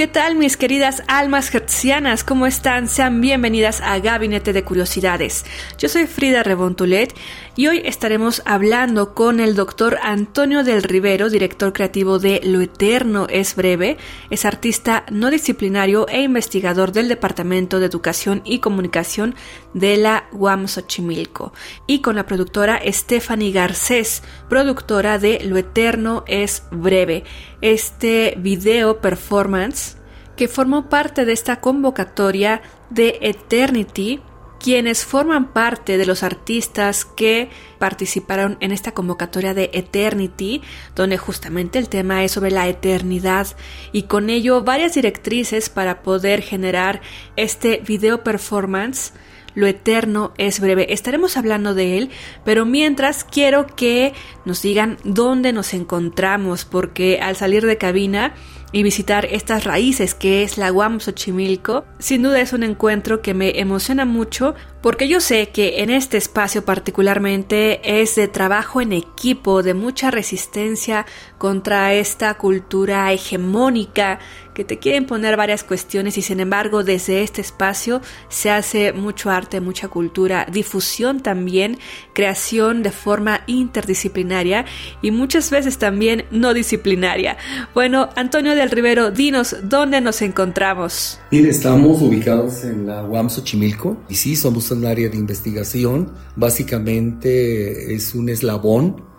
¿Qué tal mis queridas almas hertzianas? ¿Cómo están? Sean bienvenidas a Gabinete de Curiosidades. Yo soy Frida Rebontulet y hoy estaremos hablando con el doctor Antonio del Rivero, director creativo de Lo Eterno es Breve. Es artista no disciplinario e investigador del Departamento de Educación y Comunicación de la UAM Xochimilco. Y con la productora Stephanie Garcés, productora de Lo Eterno es Breve. Este video performance que formó parte de esta convocatoria de Eternity, quienes forman parte de los artistas que participaron en esta convocatoria de Eternity, donde justamente el tema es sobre la eternidad y con ello varias directrices para poder generar este video performance. Lo eterno es breve. Estaremos hablando de él, pero mientras quiero que nos digan dónde nos encontramos, porque al salir de cabina y visitar estas raíces que es la Guam Xochimilco, sin duda es un encuentro que me emociona mucho porque yo sé que en este espacio particularmente es de trabajo en equipo, de mucha resistencia contra esta cultura hegemónica que te quieren poner varias cuestiones y sin embargo desde este espacio se hace mucho arte, mucha cultura, difusión también, creación de forma interdisciplinaria y muchas veces también no disciplinaria. Bueno, Antonio del Rivero, dinos dónde nos encontramos. Mire, estamos ubicados en la UAM Xochimilco y sí, somos un área de investigación. Básicamente es un eslabón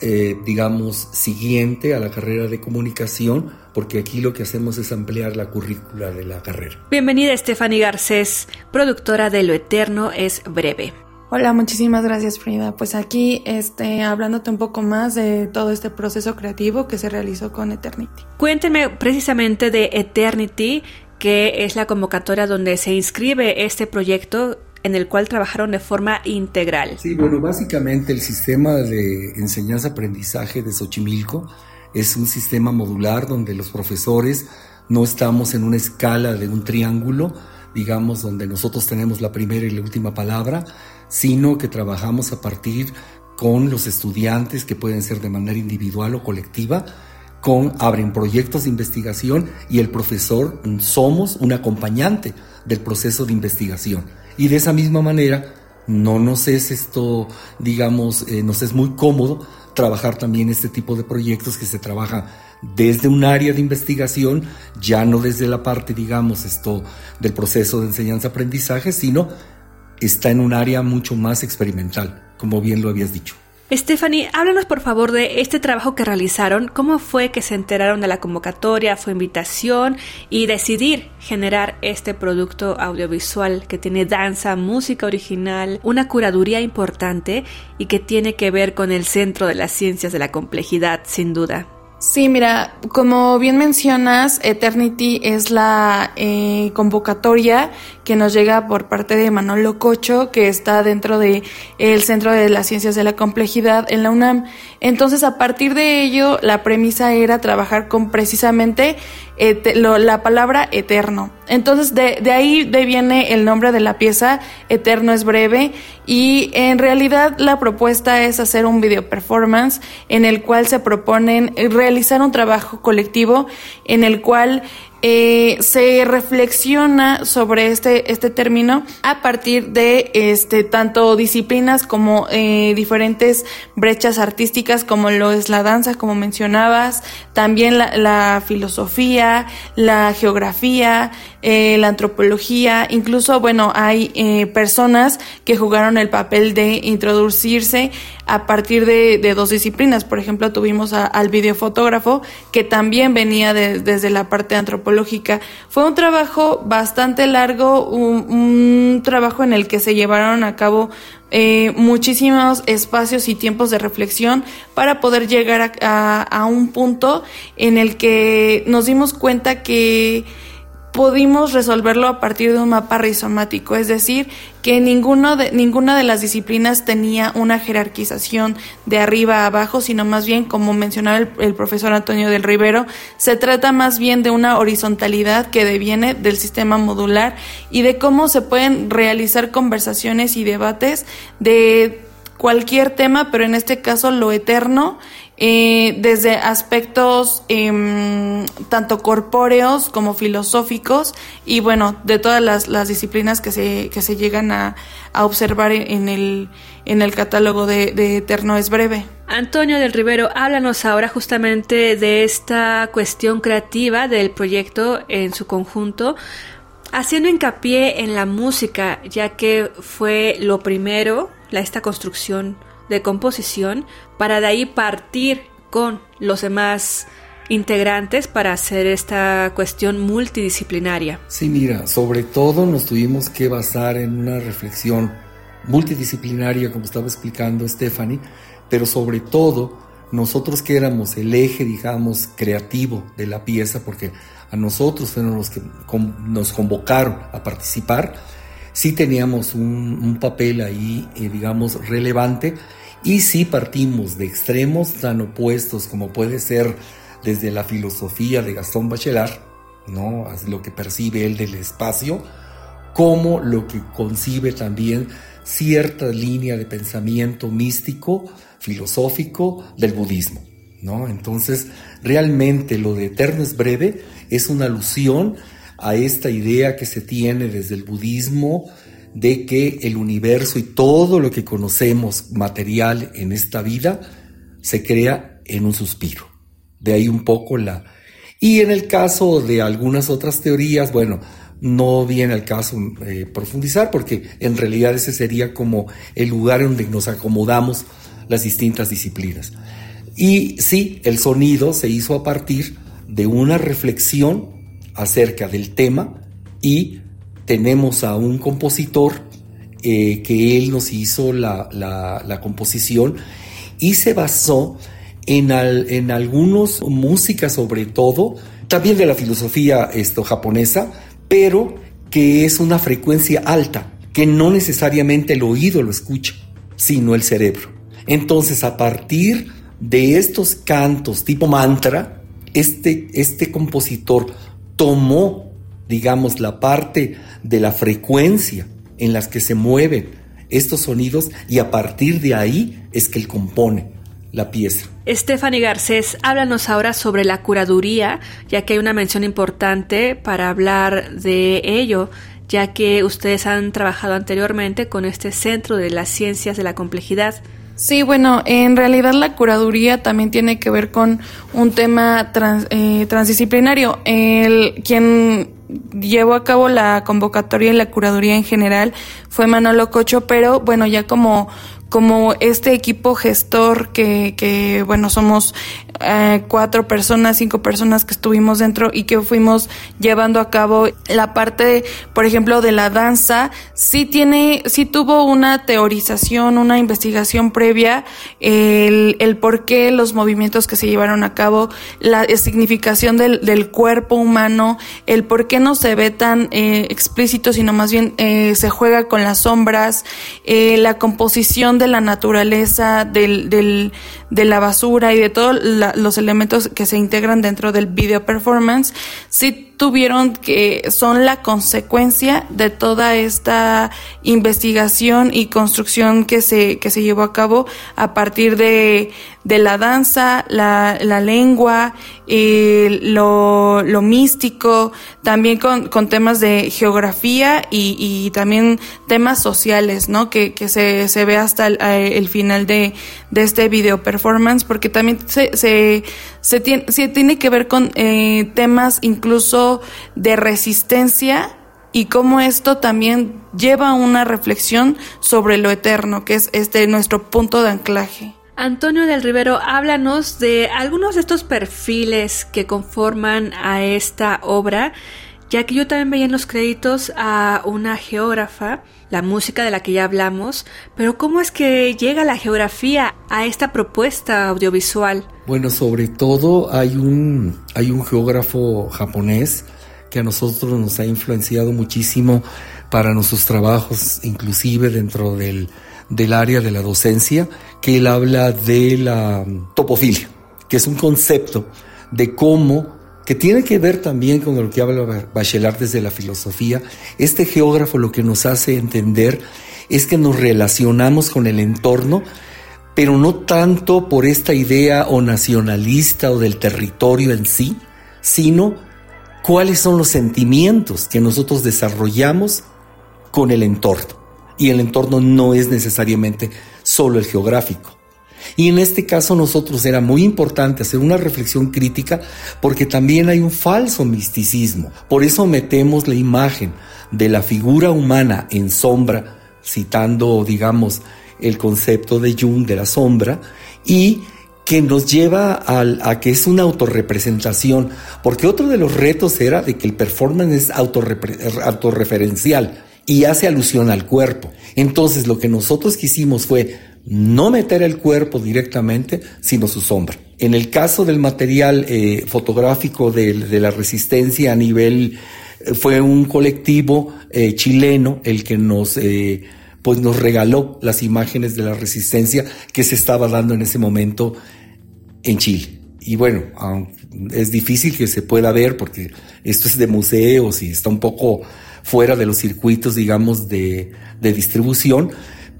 eh, digamos, siguiente a la carrera de comunicación, porque aquí lo que hacemos es ampliar la currícula de la carrera. Bienvenida Stephanie Garcés, productora de Lo Eterno es Breve. Hola, muchísimas gracias Frida. Pues aquí este, hablándote un poco más de todo este proceso creativo que se realizó con Eternity. Cuéntenme precisamente de Eternity, que es la convocatoria donde se inscribe este proyecto en el cual trabajaron de forma integral. Sí, bueno, básicamente el sistema de enseñanza-aprendizaje de Xochimilco es un sistema modular donde los profesores no estamos en una escala de un triángulo, digamos, donde nosotros tenemos la primera y la última palabra, sino que trabajamos a partir con los estudiantes, que pueden ser de manera individual o colectiva, con abren proyectos de investigación y el profesor somos un acompañante del proceso de investigación. Y de esa misma manera, no nos es esto, digamos, eh, nos es muy cómodo trabajar también este tipo de proyectos que se trabajan desde un área de investigación, ya no desde la parte, digamos, esto del proceso de enseñanza-aprendizaje, sino está en un área mucho más experimental, como bien lo habías dicho. Stephanie, háblanos por favor de este trabajo que realizaron, cómo fue que se enteraron de la convocatoria, fue invitación y decidir generar este producto audiovisual que tiene danza, música original, una curaduría importante y que tiene que ver con el centro de las ciencias de la complejidad, sin duda. Sí, mira, como bien mencionas, Eternity es la eh, convocatoria que nos llega por parte de Manolo Cocho, que está dentro de el Centro de las Ciencias de la Complejidad en la UNAM. Entonces, a partir de ello, la premisa era trabajar con precisamente la palabra eterno. Entonces, de, de ahí de viene el nombre de la pieza, Eterno es breve, y en realidad la propuesta es hacer un video performance en el cual se proponen realizar un trabajo colectivo en el cual eh, se reflexiona sobre este, este término a partir de este, tanto disciplinas como eh, diferentes brechas artísticas como lo es la danza, como mencionabas, también la, filosofía, la geografía, eh, la antropología, incluso, bueno, hay personas que jugaron el papel de introducirse a partir de, dos disciplinas. Por ejemplo, tuvimos al videofotógrafo que también venía desde la parte antropológica. Fue un trabajo bastante largo, un, trabajo en el que se llevaron a cabo eh, muchísimos espacios y tiempos de reflexión para poder llegar a un punto en el que nos dimos cuenta que pudimos resolverlo a partir de un mapa rizomático, es decir, que ninguno de, ninguna de las disciplinas tenía una jerarquización de arriba a abajo, sino más bien, como mencionaba el, profesor Antonio del Rivero, se trata más bien de una horizontalidad que deviene del sistema modular y de cómo se pueden realizar conversaciones y debates de cualquier tema, pero en este caso lo eterno eh, desde aspectos em, tanto corpóreos como filosóficos y bueno, de todas las, disciplinas que se, que se llegan a, observar en el, en el catálogo de, de, Eterno es breve. Antonio del Rivero, háblanos ahora justamente de esta cuestión creativa del proyecto en su conjunto, haciendo hincapié en la música, ya que fue lo primero, la, esta construcción de composición para de ahí partir con los demás integrantes para hacer esta cuestión multidisciplinaria. Sí, mira, sobre todo nos tuvimos que basar en una reflexión multidisciplinaria, como estaba explicando Stephanie, pero sobre todo nosotros que éramos el eje, digamos, creativo de la pieza, porque a nosotros fueron los que nos convocaron a participar, sí teníamos un, papel ahí, eh, digamos, relevante y si partimos de extremos tan opuestos como puede ser desde la filosofía de Gastón Bachelard, ¿no? lo que percibe él del espacio, como lo que concibe también cierta línea de pensamiento místico, filosófico del budismo. ¿no? Entonces, realmente lo de eterno es breve es una alusión a esta idea que se tiene desde el budismo de que el universo y todo lo que conocemos material en esta vida se crea en un suspiro. De ahí un poco la... Y en el caso de algunas otras teorías, bueno, no viene al caso eh, profundizar porque en realidad ese sería como el lugar donde nos acomodamos las distintas disciplinas. Y sí, el sonido se hizo a partir de una reflexión acerca del tema y tenemos a un compositor eh, que él nos hizo la, composición y se basó en, en algunos música sobre todo, también de la filosofía esto, japonesa, pero que es una frecuencia alta, que no necesariamente el oído lo escucha, sino el cerebro. Entonces, a partir de estos cantos tipo mantra, este, este compositor tomó digamos, la parte de la frecuencia en las que se mueven estos sonidos y a partir de ahí es que él compone la pieza. Stephanie Garcés, háblanos ahora sobre la curaduría, ya que hay una mención importante para hablar de ello, ya que ustedes han trabajado anteriormente con este Centro de las Ciencias de la Complejidad. Sí, bueno, en realidad la curaduría también tiene que ver con un tema eh, transdisciplinario. El, quien llevó a cabo la convocatoria y la curaduría en general fue Manolo Cocho, pero bueno, ya como como este equipo gestor que, que bueno, somos eh, cuatro personas, cinco personas que estuvimos dentro y que fuimos llevando a cabo la parte, por ejemplo, de la danza, sí tiene, sí tuvo una teorización, una investigación previa, el, el por qué los movimientos que se llevaron a cabo, la significación del, del cuerpo humano, el por qué no se ve tan eh, explícito, sino más bien eh, se juega con las sombras, eh, la composición de la naturaleza, del, del, de la basura y de todos los elementos que se integran dentro del video performance, sí tuvieron que son la consecuencia de toda esta investigación y construcción que se, que se llevó a cabo a partir de, de la danza, la, la lengua, eh, lo, místico, también con, con temas de geografía y, y, también temas sociales, ¿no? Que, que se, se ve hasta el, eh, el final de, de, este video performance, porque también se, se, se, tiene, se tiene que ver con eh, temas incluso de resistencia y cómo esto también lleva a una reflexión sobre lo eterno, que es este nuestro punto de anclaje. Antonio del Rivero, háblanos de algunos de estos perfiles que conforman a esta obra, ya que yo también veía en los créditos a una geógrafa, la música de la que ya hablamos, pero ¿cómo es que llega la geografía a esta propuesta audiovisual? Bueno, sobre todo hay un, hay un geógrafo japonés que a nosotros nos ha influenciado muchísimo para nuestros trabajos, inclusive dentro del del área de la docencia, que él habla de la topofilia, que es un concepto de cómo, que tiene que ver también con lo que habla Bachelard desde la filosofía. Este geógrafo lo que nos hace entender es que nos relacionamos con el entorno, pero no tanto por esta idea o nacionalista o del territorio en sí, sino cuáles son los sentimientos que nosotros desarrollamos con el entorno y el entorno no es necesariamente solo el geográfico. Y en este caso nosotros era muy importante hacer una reflexión crítica porque también hay un falso misticismo. Por eso metemos la imagen de la figura humana en sombra, citando, digamos, el concepto de Jung de la sombra, y que nos lleva a, que es una autorrepresentación, porque otro de los retos era de que el performance es autorreferencial y hace alusión al cuerpo. Entonces lo que nosotros quisimos fue no meter el cuerpo directamente, sino su sombra. En el caso del material eh, fotográfico de, la resistencia a nivel, eh, fue un colectivo eh, chileno el que nos, pues nos regaló las imágenes de la resistencia que se estaba dando en ese momento en Chile. Y bueno, es difícil que se pueda ver porque esto es de museos y está un poco fuera de los circuitos, digamos, de, distribución,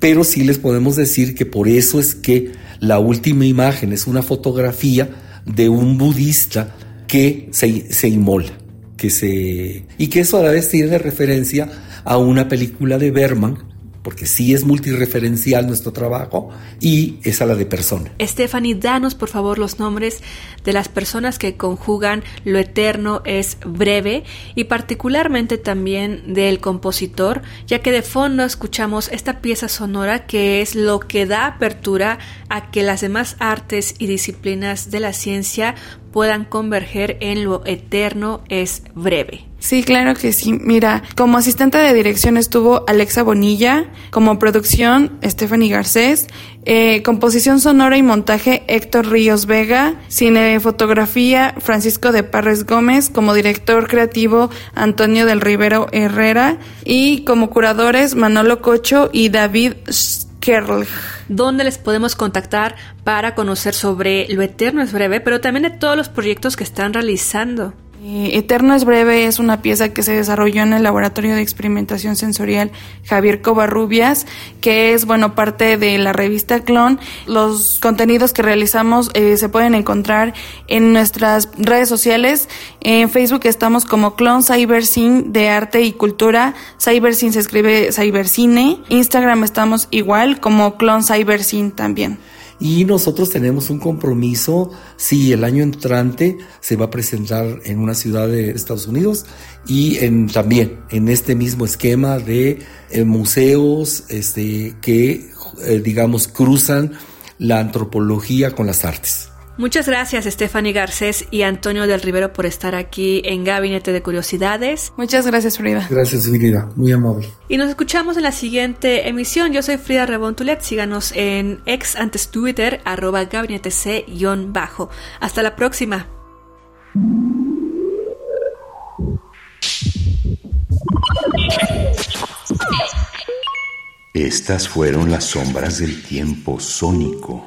pero sí les podemos decir que por eso es que la última imagen es una fotografía de un budista que se, se inmola, que se, y que eso a la vez tiene referencia a una película de Berman porque sí es multireferencial nuestro trabajo y es a la de persona. Stephanie, danos por favor los nombres de las personas que conjugan lo eterno es breve y particularmente también del compositor, ya que de fondo escuchamos esta pieza sonora que es lo que da apertura a que las demás artes y disciplinas de la ciencia puedan converger en lo eterno es breve. Sí, claro que sí. Mira, como asistente de dirección estuvo Alexa Bonilla, como producción Stephanie Garcés, eh, composición sonora y montaje Héctor Ríos Vega, cinefotografía Francisco de Parres Gómez, como director creativo Antonio del Rivero Herrera y como curadores Manolo Cocho y David Kerl. ¿Dónde les podemos contactar para conocer sobre Lo Eterno es Breve, pero también de todos los proyectos que están realizando? Eh, Eterno es breve es una pieza que se desarrolló en el Laboratorio de Experimentación Sensorial Javier Covarrubias, que es, bueno, parte de la revista Clon. Los contenidos que realizamos eh, se pueden encontrar en nuestras redes sociales. En Facebook estamos como Clon Cybercine de Arte y Cultura. Cybercine se escribe Cybercine. Instagram estamos igual como Clon Cybercine también. Y nosotros tenemos un compromiso, si el año entrante se va a presentar en una ciudad de Estados Unidos y en, también en este mismo esquema de eh, museos este, que, eh, digamos, cruzan la antropología con las artes. Muchas gracias Stephanie Garcés y Antonio del Rivero por estar aquí en Gabinete de Curiosidades. Muchas gracias Frida. Gracias Frida, muy amable. Y nos escuchamos en la siguiente emisión. Yo soy Frida Rebontulet. Síganos en ex antes Twitter, arroba gabinete C-bajo. Hasta la próxima. Estas fueron las sombras del tiempo sónico.